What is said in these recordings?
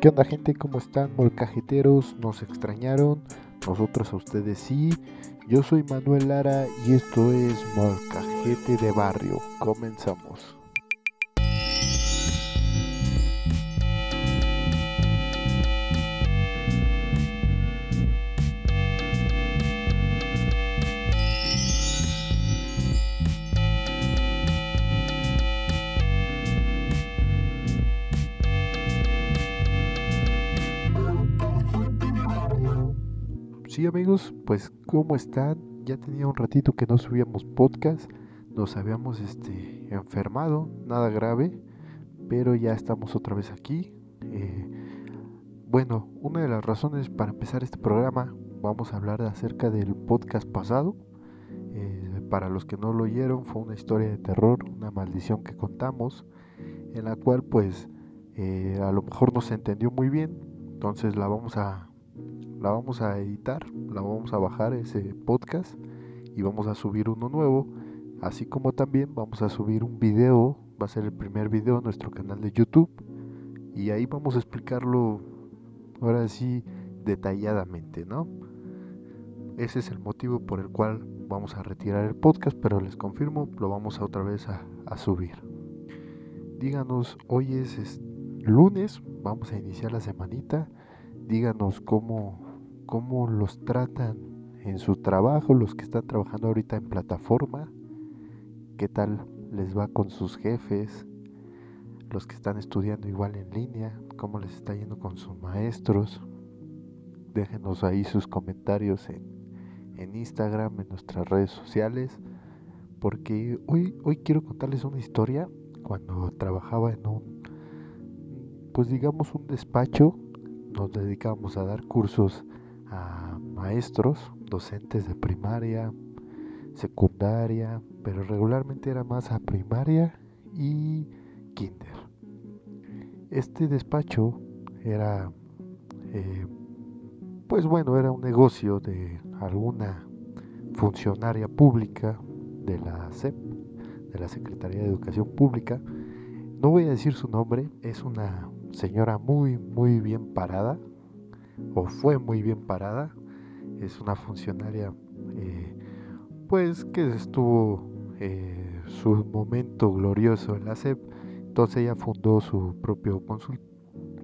¿Qué onda gente? ¿Cómo están? Molcajeteros, ¿nos extrañaron? Nosotros a ustedes sí. Yo soy Manuel Lara y esto es Molcajete de Barrio. Comenzamos. ¿Cómo están? Ya tenía un ratito que no subíamos podcast, nos habíamos este, enfermado, nada grave, pero ya estamos otra vez aquí. Eh, bueno, una de las razones para empezar este programa, vamos a hablar acerca del podcast pasado. Eh, para los que no lo oyeron, fue una historia de terror, una maldición que contamos, en la cual pues eh, a lo mejor no se entendió muy bien, entonces la vamos a la vamos a editar, la vamos a bajar ese podcast y vamos a subir uno nuevo, así como también vamos a subir un video, va a ser el primer video en nuestro canal de YouTube y ahí vamos a explicarlo ahora sí detalladamente, ¿no? Ese es el motivo por el cual vamos a retirar el podcast, pero les confirmo, lo vamos a otra vez a, subir. Díganos, hoy es, es lunes, vamos a iniciar la semanita díganos cómo, cómo los tratan en su trabajo, los que están trabajando ahorita en plataforma, qué tal les va con sus jefes, los que están estudiando igual en línea, cómo les está yendo con sus maestros. Déjenos ahí sus comentarios en, Instagram, en nuestras redes sociales, porque hoy, hoy quiero contarles una historia cuando trabajaba en un, pues digamos un despacho nos dedicamos a dar cursos maestros, docentes de primaria, secundaria, pero regularmente era más a primaria y kinder. Este despacho era, eh, pues bueno, era un negocio de alguna funcionaria pública de la SEP, de la Secretaría de Educación Pública. No voy a decir su nombre, es una señora muy, muy bien parada, o fue muy bien parada. Es una funcionaria, eh, pues, que estuvo eh, su momento glorioso en la SEP. Entonces ella fundó su propio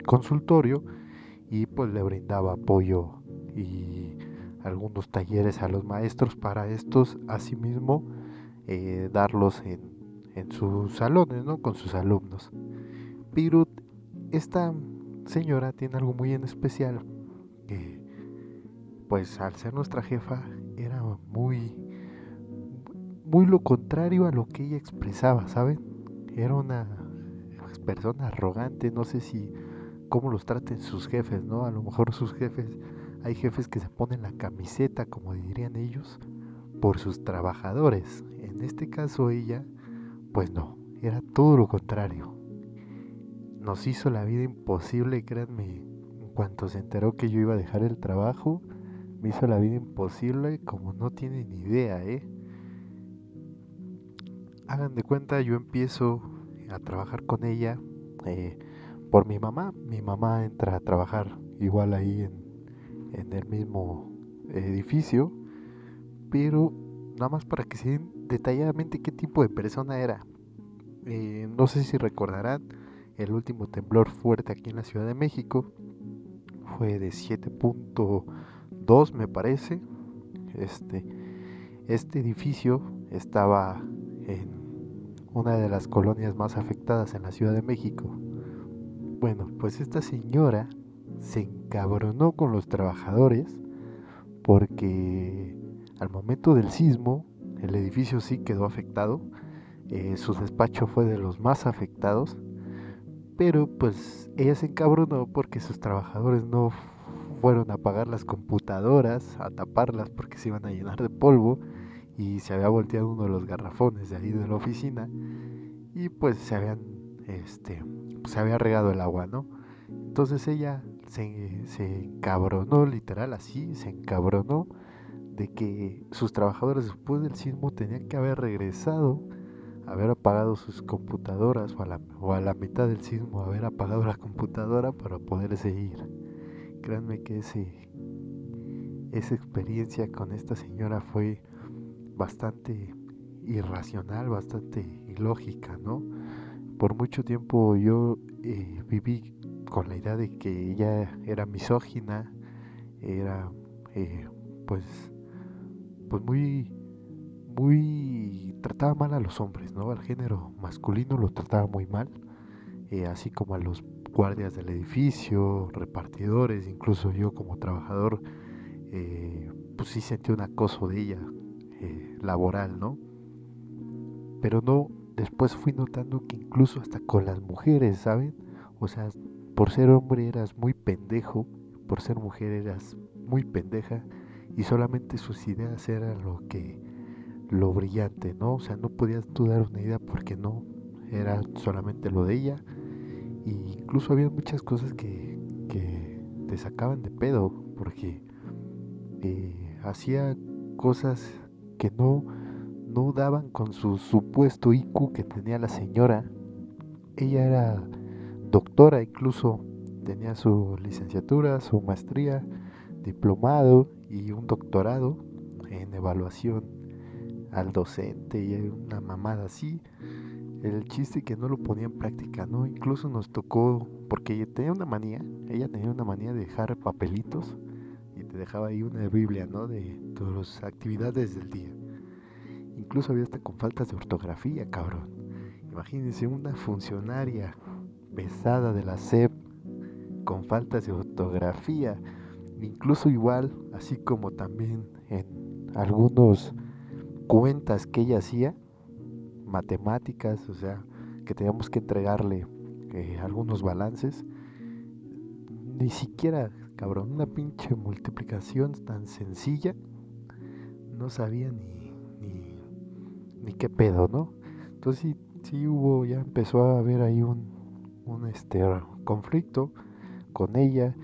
consultorio y pues le brindaba apoyo y algunos talleres a los maestros para estos asimismo eh, darlos en, en, sus salones, ¿no? Con sus alumnos. Pero esta señora tiene algo muy en especial pues al ser nuestra jefa era muy muy lo contrario a lo que ella expresaba, ¿saben? Era una persona arrogante, no sé si cómo los traten sus jefes, ¿no? A lo mejor sus jefes, hay jefes que se ponen la camiseta, como dirían ellos, por sus trabajadores. En este caso ella, pues no, era todo lo contrario nos hizo la vida imposible, créanme. En cuanto se enteró que yo iba a dejar el trabajo, me hizo la vida imposible como no tienen idea, ¿eh? Hagan de cuenta, yo empiezo a trabajar con ella eh, por mi mamá. Mi mamá entra a trabajar igual ahí en, en el mismo edificio, pero nada más para que se den detalladamente qué tipo de persona era. Eh, no sé si recordarán, el último temblor fuerte aquí en la Ciudad de México fue de 7.2 me parece. Este, este edificio estaba en una de las colonias más afectadas en la Ciudad de México. Bueno, pues esta señora se encabronó con los trabajadores porque al momento del sismo el edificio sí quedó afectado. Eh, su despacho fue de los más afectados pero pues ella se encabronó porque sus trabajadores no fueron a apagar las computadoras, a taparlas porque se iban a llenar de polvo y se había volteado uno de los garrafones de ahí de la oficina y pues se habían este se había regado el agua, ¿no? Entonces ella se, se encabronó, literal así, se encabronó de que sus trabajadores después del sismo tenían que haber regresado, haber apagado sus computadoras o a la, o a la mitad del sismo haber apagado la computadora para poder seguir. Créanme que ese, esa experiencia con esta señora fue bastante irracional, bastante ilógica, ¿no? Por mucho tiempo yo eh, viví con la idea de que ella era misógina, era eh, pues pues muy muy trataba mal a los hombres, ¿no? Al género masculino lo trataba muy mal, eh, así como a los guardias del edificio, repartidores, incluso yo como trabajador, pues sí sentí un acoso de ella laboral, ¿no? Pero no, después fui notando que incluso hasta con las mujeres, ¿saben? O sea, por ser hombre eras muy pendejo, por ser mujer eras muy pendeja y solamente sus ideas eran lo que lo brillante, ¿no? O sea, no podías tú dar una idea porque no era solamente lo de ella. E incluso había muchas cosas que, que te sacaban de pedo porque eh, hacía cosas que no, no daban con su supuesto IQ que tenía la señora. Ella era doctora incluso, tenía su licenciatura, su maestría, diplomado y un doctorado en evaluación al docente y una mamada así. El chiste que no lo ponía en práctica, ¿no? Incluso nos tocó, porque ella tenía una manía, ella tenía una manía de dejar papelitos y te dejaba ahí una Biblia, ¿no? De las actividades del día. Incluso había hasta con faltas de ortografía, cabrón. Imagínense una funcionaria pesada de la SEP con faltas de ortografía, incluso igual, así como también en algunos cuentas que ella hacía, matemáticas, o sea, que teníamos que entregarle eh, algunos balances, ni siquiera, cabrón, una pinche multiplicación tan sencilla, no sabía ni, ni, qué pedo, ¿no? Entonces sí, sí hubo, ya empezó a haber ahí un, un este, conflicto con ella.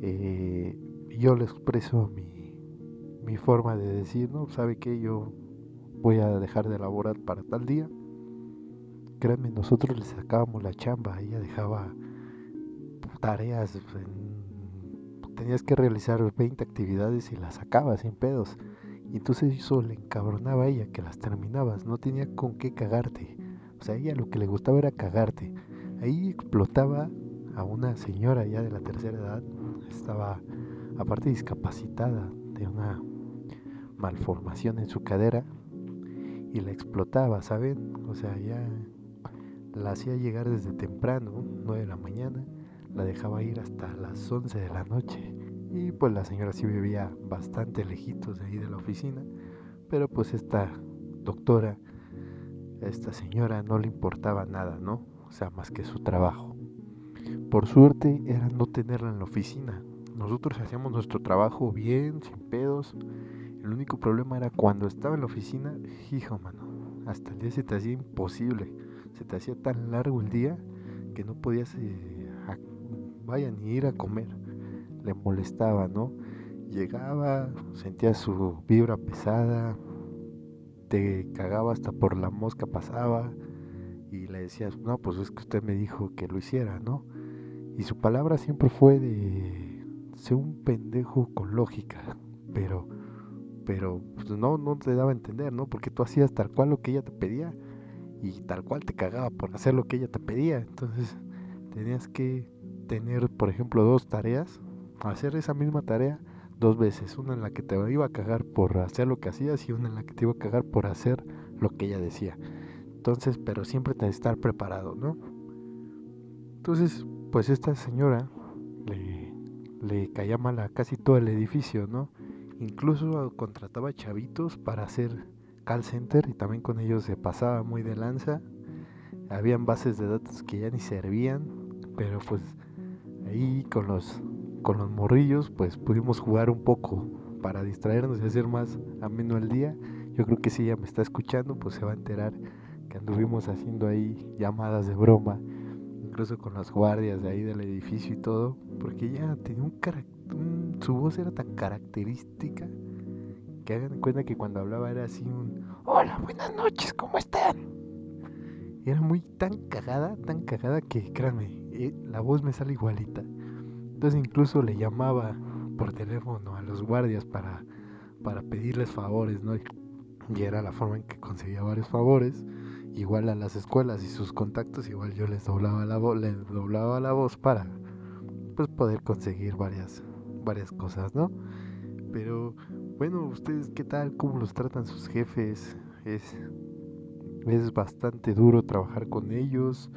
Eh, yo le expreso mi, mi forma de decir, ¿no? ¿Sabe que Yo voy a dejar de laborar para tal día. Créanme, nosotros le sacábamos la chamba, ella dejaba tareas, tenías que realizar 20 actividades y las sacaba sin pedos. Y entonces eso le encabronaba a ella que las terminabas, no tenía con qué cagarte. O sea, ella lo que le gustaba era cagarte. Ahí explotaba a una señora ya de la tercera edad, estaba aparte discapacitada de una malformación en su cadera y la explotaba, ¿saben? O sea, ya la hacía llegar desde temprano, 9 de la mañana, la dejaba ir hasta las 11 de la noche. Y pues la señora sí vivía bastante lejitos de ahí de la oficina, pero pues esta doctora, esta señora no le importaba nada, ¿no? sea, más que su trabajo. Por suerte era no tenerla en la oficina. Nosotros hacíamos nuestro trabajo bien, sin pedos. El único problema era cuando estaba en la oficina, hijo, mano, hasta el día se te hacía imposible. Se te hacía tan largo el día que no podías, eh, vaya, ni ir a comer. Le molestaba, ¿no? Llegaba, sentía su vibra pesada, te cagaba hasta por la mosca pasaba y le decías, no, pues es que usted me dijo que lo hiciera, ¿no? Y su palabra siempre fue de ser un pendejo con lógica, pero, pero pues no, no te daba a entender, ¿no? Porque tú hacías tal cual lo que ella te pedía y tal cual te cagaba por hacer lo que ella te pedía. Entonces tenías que tener, por ejemplo, dos tareas, hacer esa misma tarea dos veces, una en la que te iba a cagar por hacer lo que hacías y una en la que te iba a cagar por hacer lo que ella decía. Entonces, pero siempre que estar preparado, ¿no? Entonces, pues esta señora le, le caía mal a casi todo el edificio, ¿no? Incluso contrataba chavitos para hacer call center y también con ellos se pasaba muy de lanza. Habían bases de datos que ya ni servían, pero pues ahí con los con los morrillos pues pudimos jugar un poco para distraernos y hacer más ameno el día. Yo creo que si ella me está escuchando pues se va a enterar anduvimos haciendo ahí llamadas de broma, incluso con las guardias de ahí del edificio y todo, porque ella tenía un, su voz era tan característica que hagan cuenta que cuando hablaba era así un hola, buenas noches, ¿cómo están? Era muy tan cagada, tan cagada que créanme, eh, la voz me sale igualita. Entonces incluso le llamaba por teléfono a los guardias para, para pedirles favores, ¿no? Y era la forma en que conseguía varios favores. Igual a las escuelas y sus contactos, igual yo les doblaba la voz, les doblaba la voz para pues poder conseguir varias, varias cosas, ¿no? Pero bueno, ustedes qué tal, cómo los tratan sus jefes, es, es bastante duro trabajar con ellos,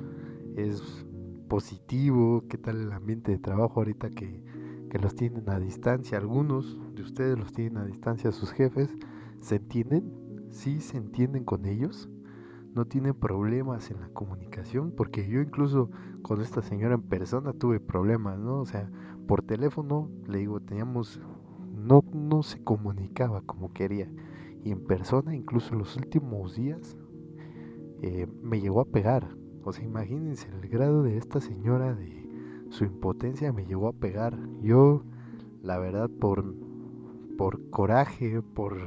es positivo, qué tal el ambiente de trabajo ahorita que, que los tienen a distancia, algunos de ustedes los tienen a distancia sus jefes, ¿se entienden? ¿Sí se entienden con ellos? no tienen problemas en la comunicación, porque yo incluso con esta señora en persona tuve problemas, ¿no? O sea, por teléfono, le digo, teníamos, no, no se comunicaba como quería, y en persona, incluso los últimos días, eh, me llegó a pegar. O sea, imagínense el grado de esta señora de su impotencia me llegó a pegar. Yo, la verdad, por, por coraje, por,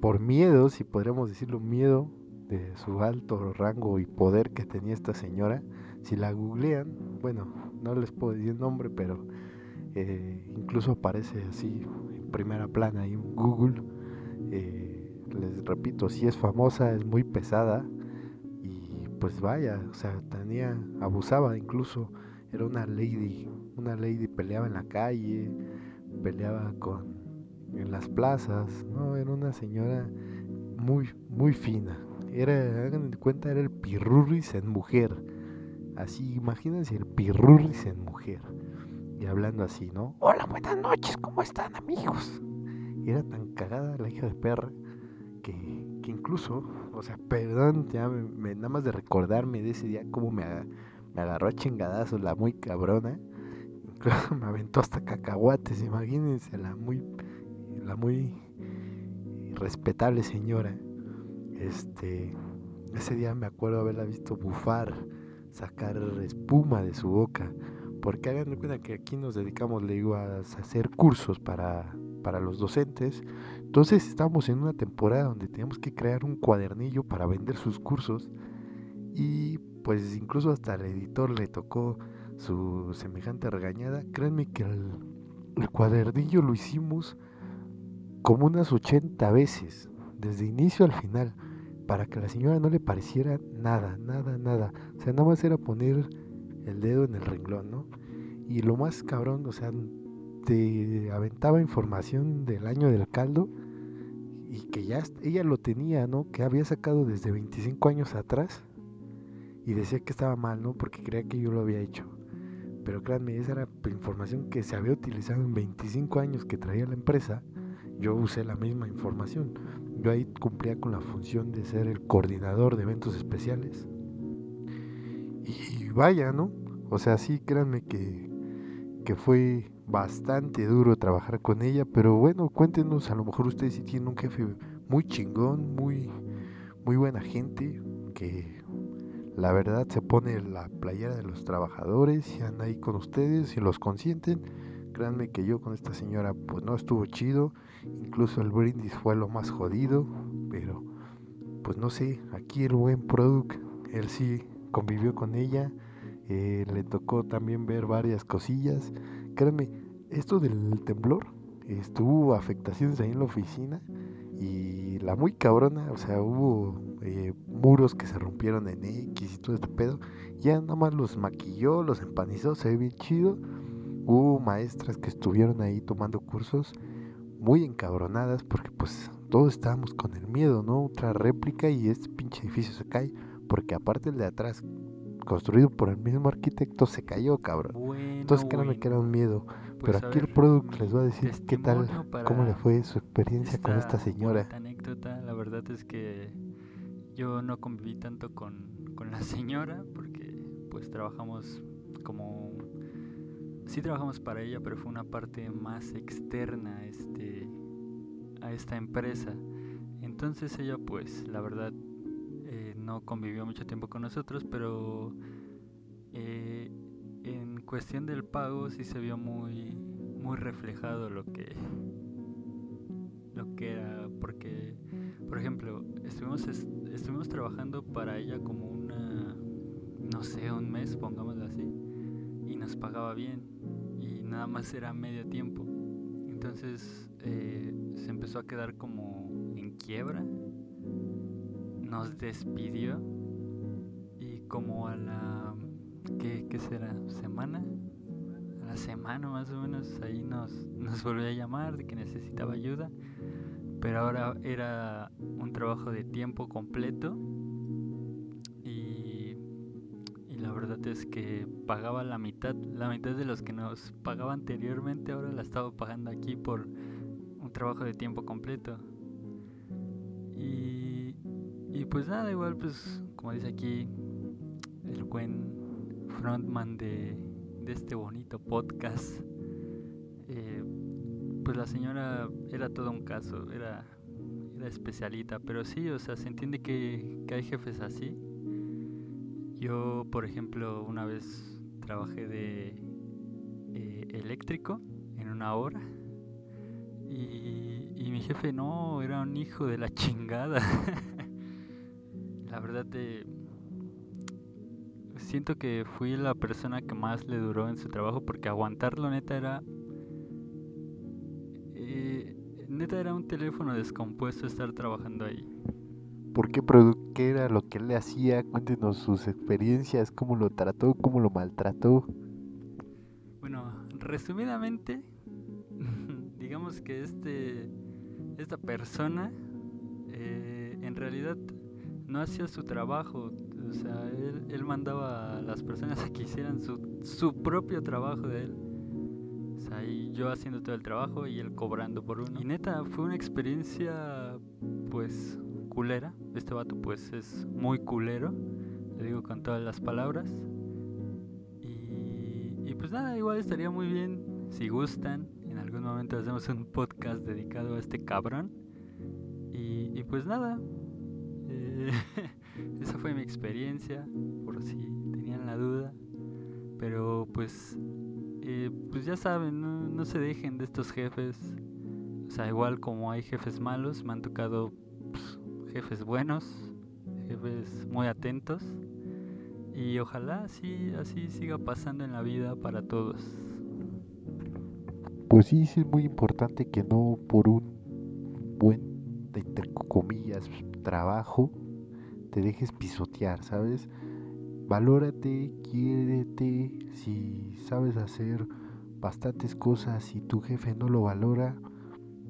por miedo, si podríamos decirlo, miedo, de su alto rango y poder que tenía esta señora, si la googlean, bueno, no les puedo decir nombre, pero eh, incluso aparece así en primera plana ahí en Google. Eh, les repito, si es famosa, es muy pesada y pues vaya, o sea, tenía, abusaba incluso, era una lady, una lady peleaba en la calle, peleaba con en las plazas, no, era una señora muy, muy fina, era, hagan cuenta, era el pirurris en mujer. Así, imagínense el pirurris en mujer. Y hablando así, ¿no? Hola, buenas noches, ¿cómo están, amigos? Y era tan cagada la hija de perra que, que incluso, o sea, perdón, ya me, nada más de recordarme de ese día, cómo me, me agarró a chingadazos la muy cabrona. Incluso me aventó hasta cacahuates, imagínense, la muy, la muy respetable señora este, ese día me acuerdo haberla visto bufar, sacar espuma de su boca, porque hagan cuenta que aquí nos dedicamos, a hacer cursos para, para los docentes. Entonces estábamos en una temporada donde teníamos que crear un cuadernillo para vender sus cursos y pues incluso hasta al editor le tocó su semejante regañada. Créanme que el, el cuadernillo lo hicimos como unas 80 veces, desde inicio al final para que la señora no le pareciera nada, nada, nada. O sea, nada más era poner el dedo en el renglón, ¿no? Y lo más cabrón, o sea, te aventaba información del año del caldo y que ya ella lo tenía, ¿no? Que había sacado desde 25 años atrás y decía que estaba mal, ¿no? Porque creía que yo lo había hecho. Pero créanme, esa era información que se había utilizado en 25 años que traía la empresa. Yo usé la misma información. Yo ahí cumplía con la función de ser el coordinador de eventos especiales. Y vaya, ¿no? O sea, sí, créanme que, que fue bastante duro trabajar con ella, pero bueno, cuéntenos, a lo mejor ustedes sí tienen un jefe muy chingón, muy, muy buena gente, que la verdad se pone la playera de los trabajadores y anda ahí con ustedes y los consienten. Créanme que yo con esta señora pues no estuvo chido Incluso el brindis fue lo más jodido, pero pues no sé, aquí el buen Product, él sí convivió con ella, eh, le tocó también ver varias cosillas. Créanme, esto del temblor, estuvo afectaciones ahí en la oficina y la muy cabrona, o sea, hubo eh, muros que se rompieron en X y todo este pedo. Ya nada más los maquilló, los empanizó, se ve bien chido. Hubo maestras que estuvieron ahí tomando cursos muy encabronadas porque pues todos estábamos con el miedo, ¿no? Otra réplica y este pinche edificio se cae porque aparte el de atrás construido por el mismo arquitecto se cayó, cabrón. Entonces créanme que era un miedo. Pues, pero aquí el producto les va a decir qué tal, cómo le fue su experiencia con esta señora. anécdota, la verdad es que yo no conviví tanto con, con la señora porque pues trabajamos como sí trabajamos para ella, pero fue una parte más externa este, a esta empresa. Entonces ella pues la verdad eh, no convivió mucho tiempo con nosotros, pero eh, en cuestión del pago sí se vio muy, muy reflejado lo que, lo que ejemplo, estuvimos, estuvimos trabajando para ella como una, no sé, un mes, pongámoslo así, y nos pagaba bien, nada más era medio tiempo. Entonces eh, se empezó a quedar como en quiebra, nos despidió, y como a la, ¿qué, qué será? ¿Semana? A la semana más o menos, ahí nos, nos volvió a llamar de que necesitaba ayuda pero ahora era un trabajo de tiempo completo verdad es que pagaba la mitad, la mitad de los que nos pagaba anteriormente, ahora la estaba pagando aquí por un trabajo de tiempo completo. Y, y pues nada, igual pues como dice aquí el buen frontman de, este bonito podcast, eh, pues la señora era todo un caso, era especialita, pero sí, o sea, se entiende que, hay jefes así. Yo, por ejemplo, una vez trabajé de eh, eléctrico en una hora y, y, mi jefe no, era un hijo de la chingada. la verdad de... Siento que fui la persona que más le duró en su trabajo porque aguantarlo neta era neta era un teléfono descompuesto estar trabajando ahí. ¿Por qué, qué era lo que él le hacía? Cuéntenos sus experiencias, cómo lo trató, cómo lo maltrató. Bueno, resumidamente, digamos que este, esta persona eh, en realidad no hacía su trabajo. O sea, él, él mandaba a las personas a que hicieran su, su propio trabajo de él ahí yo haciendo todo el trabajo y él cobrando por uno. Y neta, fue una experiencia pues culera. Este vato pues es muy culero, le digo con todas las palabras. Y, pues nada, igual estaría muy bien si gustan. En algún momento hacemos un podcast dedicado a este cabrón. Y, pues nada, eh, esa fue mi experiencia, por si tenían la duda. Pero pues eh, pues ya saben, no, se dejen de estos jefes. O sea, igual como hay jefes malos, me han tocado pues, jefes buenos, jefes muy atentos. Y ojalá así, así siga pasando en la vida para todos. Pues sí, es muy importante que no por un buen, entre comillas, trabajo, te dejes pisotear, ¿sabes? Valórate, quiérete, si sabes hacer bastantes cosas y tu jefe no lo valora,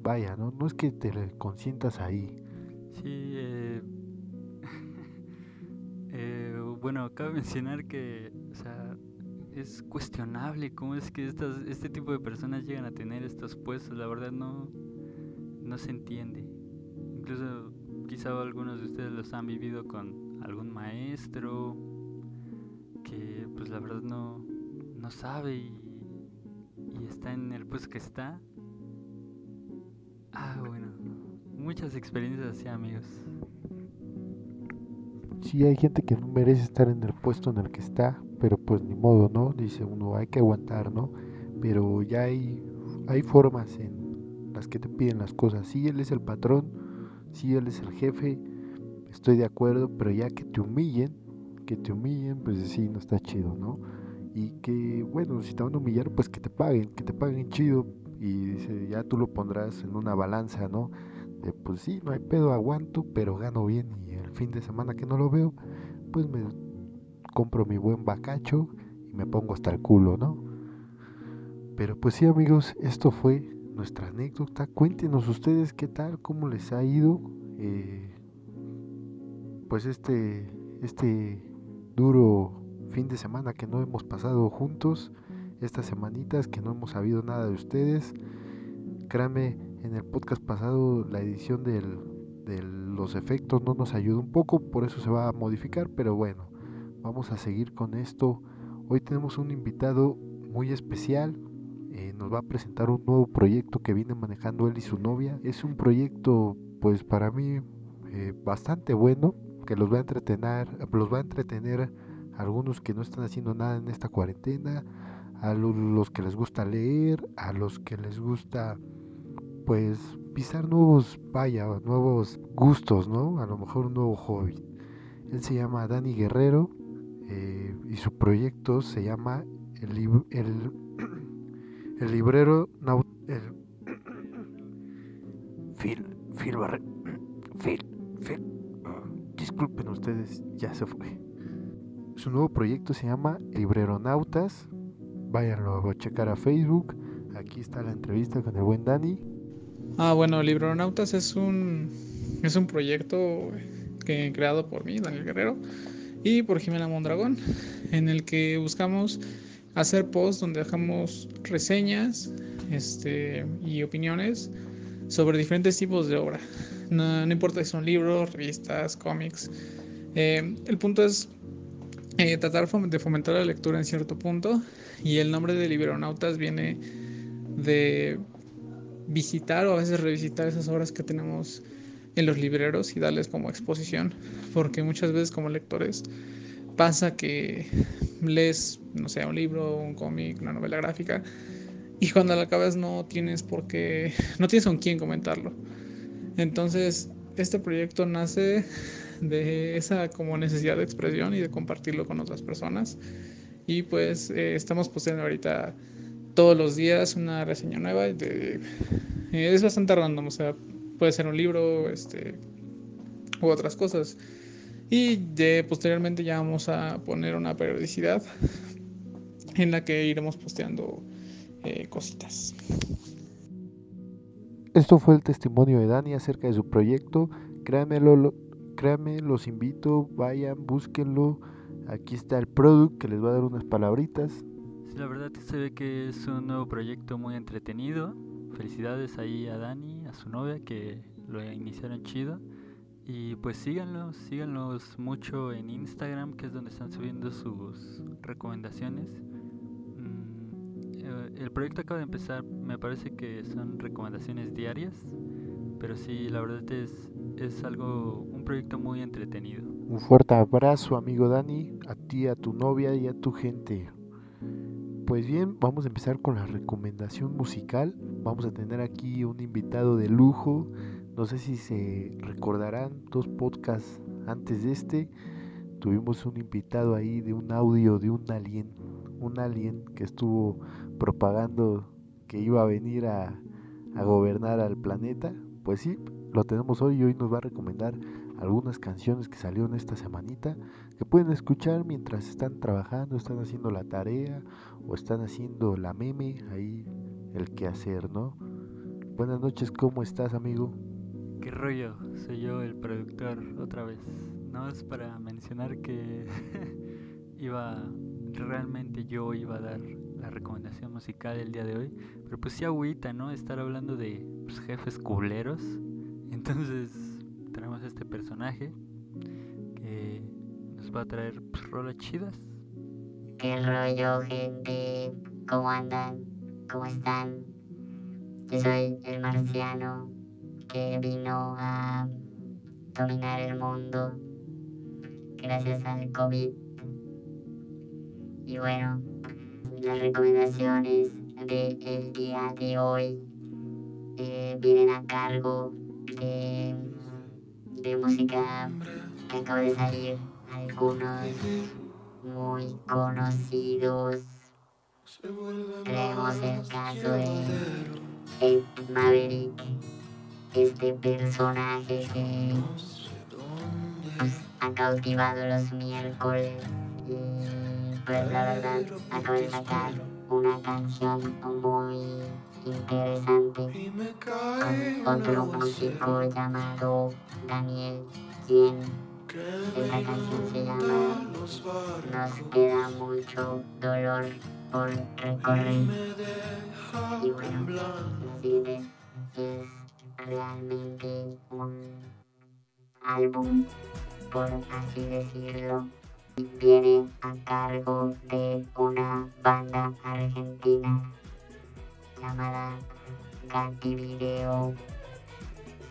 vaya, no, no es que te consientas ahí. Sí, eh, eh, bueno, cabe mencionar que, o sea, es cuestionable cómo es que estas, este tipo de personas llegan a tener estos puestos, la verdad no, no se entiende. Incluso quizá algunos de ustedes los han vivido con algún maestro que pues la verdad no, no sabe y, está en el puesto que está. Ah, bueno, muchas experiencias así, amigos. Sí, hay gente que no merece estar en el puesto en el que está, pero pues ni modo, ¿no? Dice uno, hay que aguantar, ¿no? Pero ya hay, hay formas en las que te piden las cosas. Sí, él es el patrón, sí, él es el jefe, estoy de acuerdo, pero ya que te humillen, que te humillen, pues sí, no está chido, ¿no? Y que, bueno, si te van a humillar, pues que te paguen, que te paguen chido. Y dice, ya tú lo pondrás en una balanza, ¿no? De pues sí, no hay pedo, aguanto, pero gano bien. Y el fin de semana que no lo veo, pues me compro mi buen bacacho y me pongo hasta el culo, ¿no? Pero pues sí, amigos, esto fue nuestra anécdota. Cuéntenos ustedes qué tal, cómo les ha ido. Eh, pues este, este duro fin de semana que no hemos pasado juntos, estas semanitas que no hemos sabido nada de ustedes. Créanme, en el podcast pasado la edición de los efectos no nos ayudó un poco, por eso se va a modificar, pero bueno, vamos a seguir con esto. Hoy tenemos un invitado muy especial, eh, nos va a presentar un nuevo proyecto que viene manejando él y su novia. Es un proyecto, pues para mí, eh, bastante bueno que los va a entretener, los va a entretener a algunos que no están haciendo nada en esta cuarentena, a los que les gusta leer, a los que les gusta pues pisar nuevos, vaya, nuevos gustos, ¿no? A lo mejor un nuevo hobby. Él se llama Dani Guerrero eh, y su proyecto se llama el, el, el librero el, Phil, Phil Barre, Phil, Phil. Disculpen ustedes, ya se fue. Su nuevo proyecto se llama Libreronautas. Váyanlo a checar a Facebook. Aquí está la entrevista con el buen Dani. Ah, bueno, Libronautas es un, es un proyecto que, creado por mí, Daniel Guerrero, y por Jimena Mondragón, en el que buscamos hacer posts donde dejamos reseñas este, y opiniones sobre diferentes tipos de obra. No, importa si son libros, revistas, cómics. Eh, el punto es eh, tratar de fomentar la lectura en cierto punto y el nombre de Libronautas viene de visitar o a veces revisitar esas obras que tenemos en los libreros y darles como exposición, porque muchas veces como lectores pasa que lees, no sé, un libro, un cómic, una novela gráfica y cuando la acabas no tienes por qué, no tienes con quién comentarlo. Entonces, este proyecto nace de esa como necesidad de expresión y de compartirlo con otras personas. Y pues eh, estamos posteando ahorita todos los días una reseña nueva. Eh, es bastante random, o sea, puede ser un libro este, u otras cosas. Y de, posteriormente ya vamos a poner una periodicidad en la que iremos posteando eh, cositas. Esto fue el testimonio de Dani acerca de su proyecto. Créanmelo, créanme, los invito, vayan, búsquenlo. Aquí está el product que les va a dar unas palabritas la verdad se ve que es un nuevo proyecto muy entretenido. Felicidades ahí a Dani, a su novia que lo iniciaron chido. Y pues síganlos, síganlos mucho en Instagram, que es donde están subiendo sus recomendaciones. Mm, eh, el proyecto acaba de empezar, me parece que son recomendaciones diarias, pero sí, la verdad es, es algo, un proyecto muy entretenido. Un fuerte abrazo, amigo Dani, a ti, a tu novia y a tu gente. Pues bien, vamos a empezar con la recomendación musical. Vamos a tener aquí un invitado de lujo. No sé si se recordarán dos podcasts antes de este. Tuvimos un invitado ahí de un audio de un alien. Un alien que estuvo propagando que iba a venir a, gobernar al planeta. Pues sí, lo tenemos hoy y hoy nos va a recomendar algunas canciones que salieron esta semanita que pueden escuchar mientras están trabajando, están haciendo la tarea o están haciendo la meme, ahí el que hacer, ¿no? Buenas noches, ¿cómo estás, amigo? ¿Qué rollo? Soy yo el productor otra vez. No es para mencionar que iba realmente yo iba a dar la recomendación musical el día de hoy, pero pues sí agüita, ¿no? Estar hablando de pues, jefes culeros. Entonces tenemos este personaje que nos va a traer pues, rolas chidas ¿Qué rollo, gente? ¿Cómo andan? ¿Cómo están? Yo soy el marciano que vino a dominar el mundo gracias al COVID. Y bueno, las recomendaciones del día de hoy eh, vienen a cargo de, de música que acaba de salir. Algunos muy conocidos. Tenemos el caso de Ed Maverick, este personaje que ha cautivado los miércoles y pues la verdad acaba de sacar una canción muy interesante con otro músico llamado Daniel Jen esta canción se llama Nos queda mucho dolor por recorrer. Y bueno, es realmente un álbum, por así decirlo. Viene a cargo de una banda argentina llamada Gatti Video.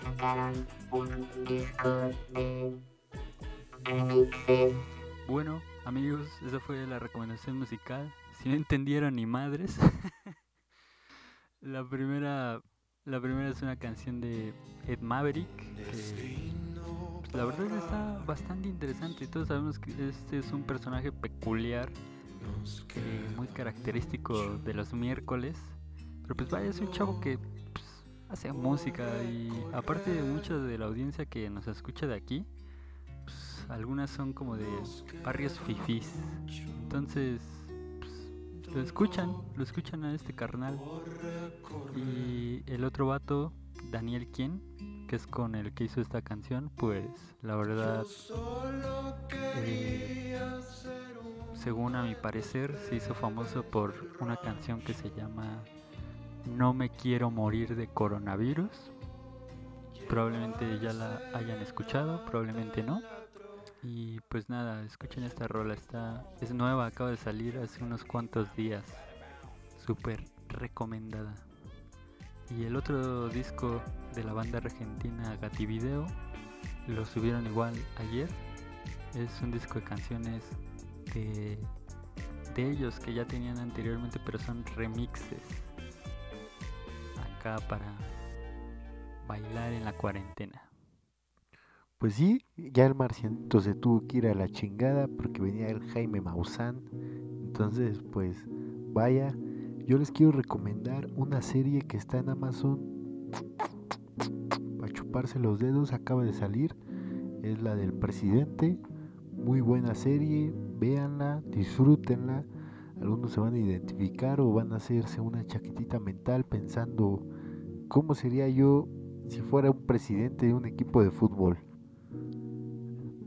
Sacaron un disco de bueno, amigos, esa fue la recomendación musical. Si no entendieron ni madres, la primera La primera es una canción de Ed Maverick, que la verdad está bastante interesante. Todos sabemos que este es un personaje peculiar, eh, muy característico de los miércoles. Pero pues vaya, es un chavo que pues, hace música y aparte de mucha de la audiencia que nos escucha de aquí, pues, algunas son como de barrios fifís. Entonces, pues, lo escuchan, lo escuchan a este carnal. Y el otro vato, Daniel Quien, que es con el que hizo esta canción, pues la verdad, eh, según a mi parecer, se hizo famoso por una canción que se llama No me quiero morir de coronavirus. Probablemente ya la hayan escuchado, probablemente no. Y pues nada, escuchen esta rola, está es nueva, acaba de salir hace unos cuantos días. Súper recomendada. Y el otro disco de la banda argentina Gativideo lo subieron igual ayer. Es un disco de canciones de, de ellos que ya tenían anteriormente, pero son remixes. Acá para bailar en la cuarentena. Pues sí, ya el marcianito se tuvo que ir a la chingada porque venía el Jaime Maussan. Entonces, pues vaya, yo les quiero recomendar una serie que está en Amazon. Para chuparse los dedos, acaba de salir. Es la del presidente. Muy buena serie, véanla, disfrútenla. Algunos se van a identificar o van a hacerse una chaquetita mental pensando cómo sería yo si fuera un presidente de un equipo de fútbol.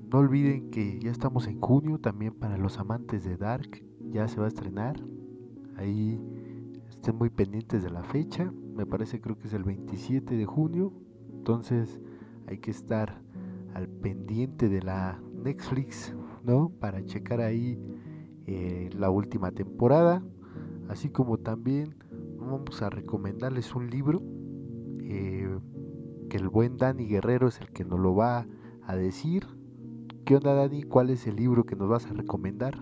No olviden que ya estamos en junio, también para los amantes de Dark, ya se va a estrenar. Ahí estén muy pendientes de la fecha, me parece creo que es el 27 de junio, entonces hay que estar al pendiente de la Netflix, ¿no? Para checar ahí eh, la última temporada, así como también vamos a recomendarles un libro eh, que el buen Dani Guerrero es el que nos lo va a decir. ¿Qué onda Dani? ¿Cuál es el libro que nos vas a recomendar?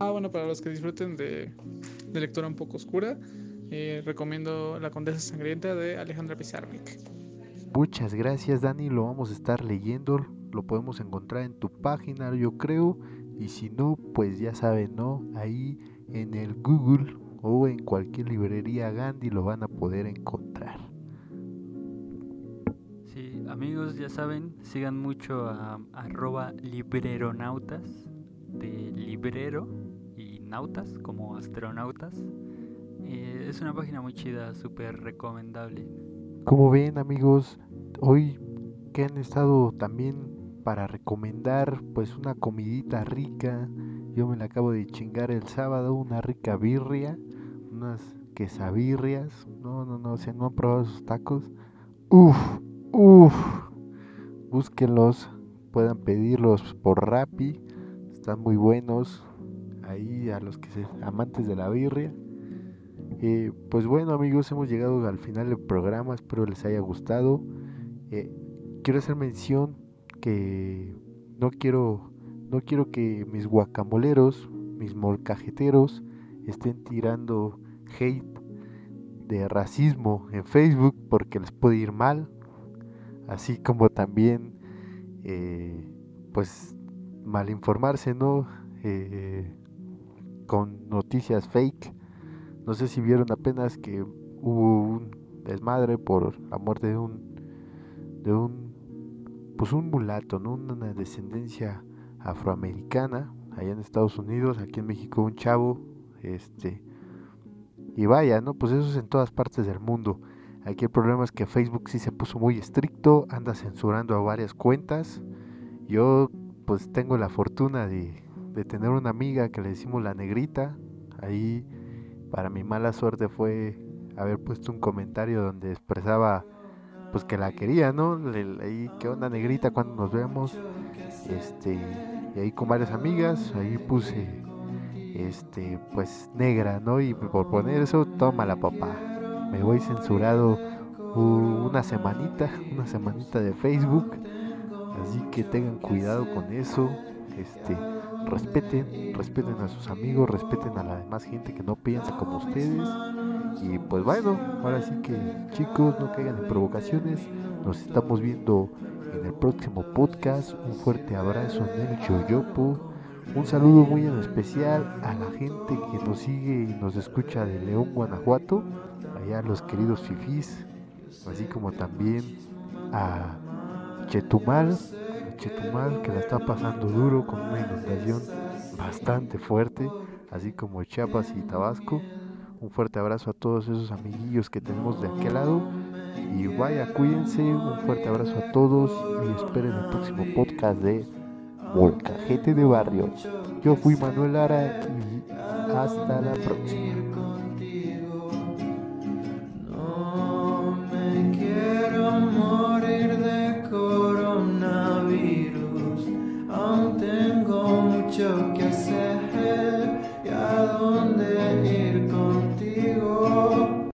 Ah, bueno, para los que disfruten de, de lectura un poco oscura, eh, recomiendo La Condesa Sangrienta de Alejandra Pizarnik. Muchas gracias Dani, lo vamos a estar leyendo, lo podemos encontrar en tu página yo creo, y si no, pues ya saben, ¿no? Ahí en el Google o en cualquier librería Gandhi lo van a poder encontrar. Sí, amigos, ya saben, sigan mucho a arroba libreronautas de librero como astronautas. Eh, es una página muy chida, súper recomendable. Como ven amigos, hoy que han estado también para recomendar pues una comidita rica, yo me la acabo de chingar el sábado, una rica birria, unas quesabirrias, no, no, no, si no han probado esos tacos, uff, uff, búsquenlos, puedan pedirlos por Rappi, están muy buenos, ahí a los que se amantes de la birria. Eh, pues bueno amigos, hemos llegado al final del programa, espero les haya gustado. Eh, quiero hacer mención que no quiero, no quiero que mis guacamoleros, mis molcajeteros, estén tirando hate de racismo en Facebook porque les puede ir mal, así como también eh, pues mal informarse, ¿no? Eh, con noticias fake. No sé si vieron apenas que hubo un desmadre por la muerte de un de un pues un mulato, ¿no? Una descendencia afroamericana allá en Estados Unidos, aquí en México un chavo, este y vaya, ¿no? Pues eso es en todas partes del mundo. Aquí el problema es que Facebook sí se puso muy estricto, anda censurando a varias cuentas. Yo pues tengo la fortuna de, de tener una amiga que le decimos la negrita. Ahí para mi mala suerte fue haber puesto un comentario donde expresaba pues que la quería, ¿no? Ahí, ¿qué onda negrita cuando nos vemos? Este, y ahí con varias amigas, ahí puse, este, pues negra, ¿no? Y por poner eso, toma la papá. Me voy censurado una semanita, una semanita de Facebook. Así que tengan cuidado con eso. Este, respeten, respeten a sus amigos, respeten a la demás gente que no piensa como ustedes. Y pues bueno, ahora sí que chicos, no caigan en provocaciones. Nos estamos viendo en el próximo podcast. Un fuerte abrazo en el Choyopo. Un saludo muy en especial a la gente que nos sigue y nos escucha de León, Guanajuato. Allá los queridos fifís. Así como también a Chetumal. Chetumal que la está pasando duro con una inundación bastante fuerte. Así como Chiapas y Tabasco. Un fuerte abrazo a todos esos amiguillos que tenemos de aquel lado. Y vaya, cuídense. Un fuerte abrazo a todos. Y esperen el próximo podcast de Molcajete de Barrio. Yo fui Manuel Lara y hasta la próxima.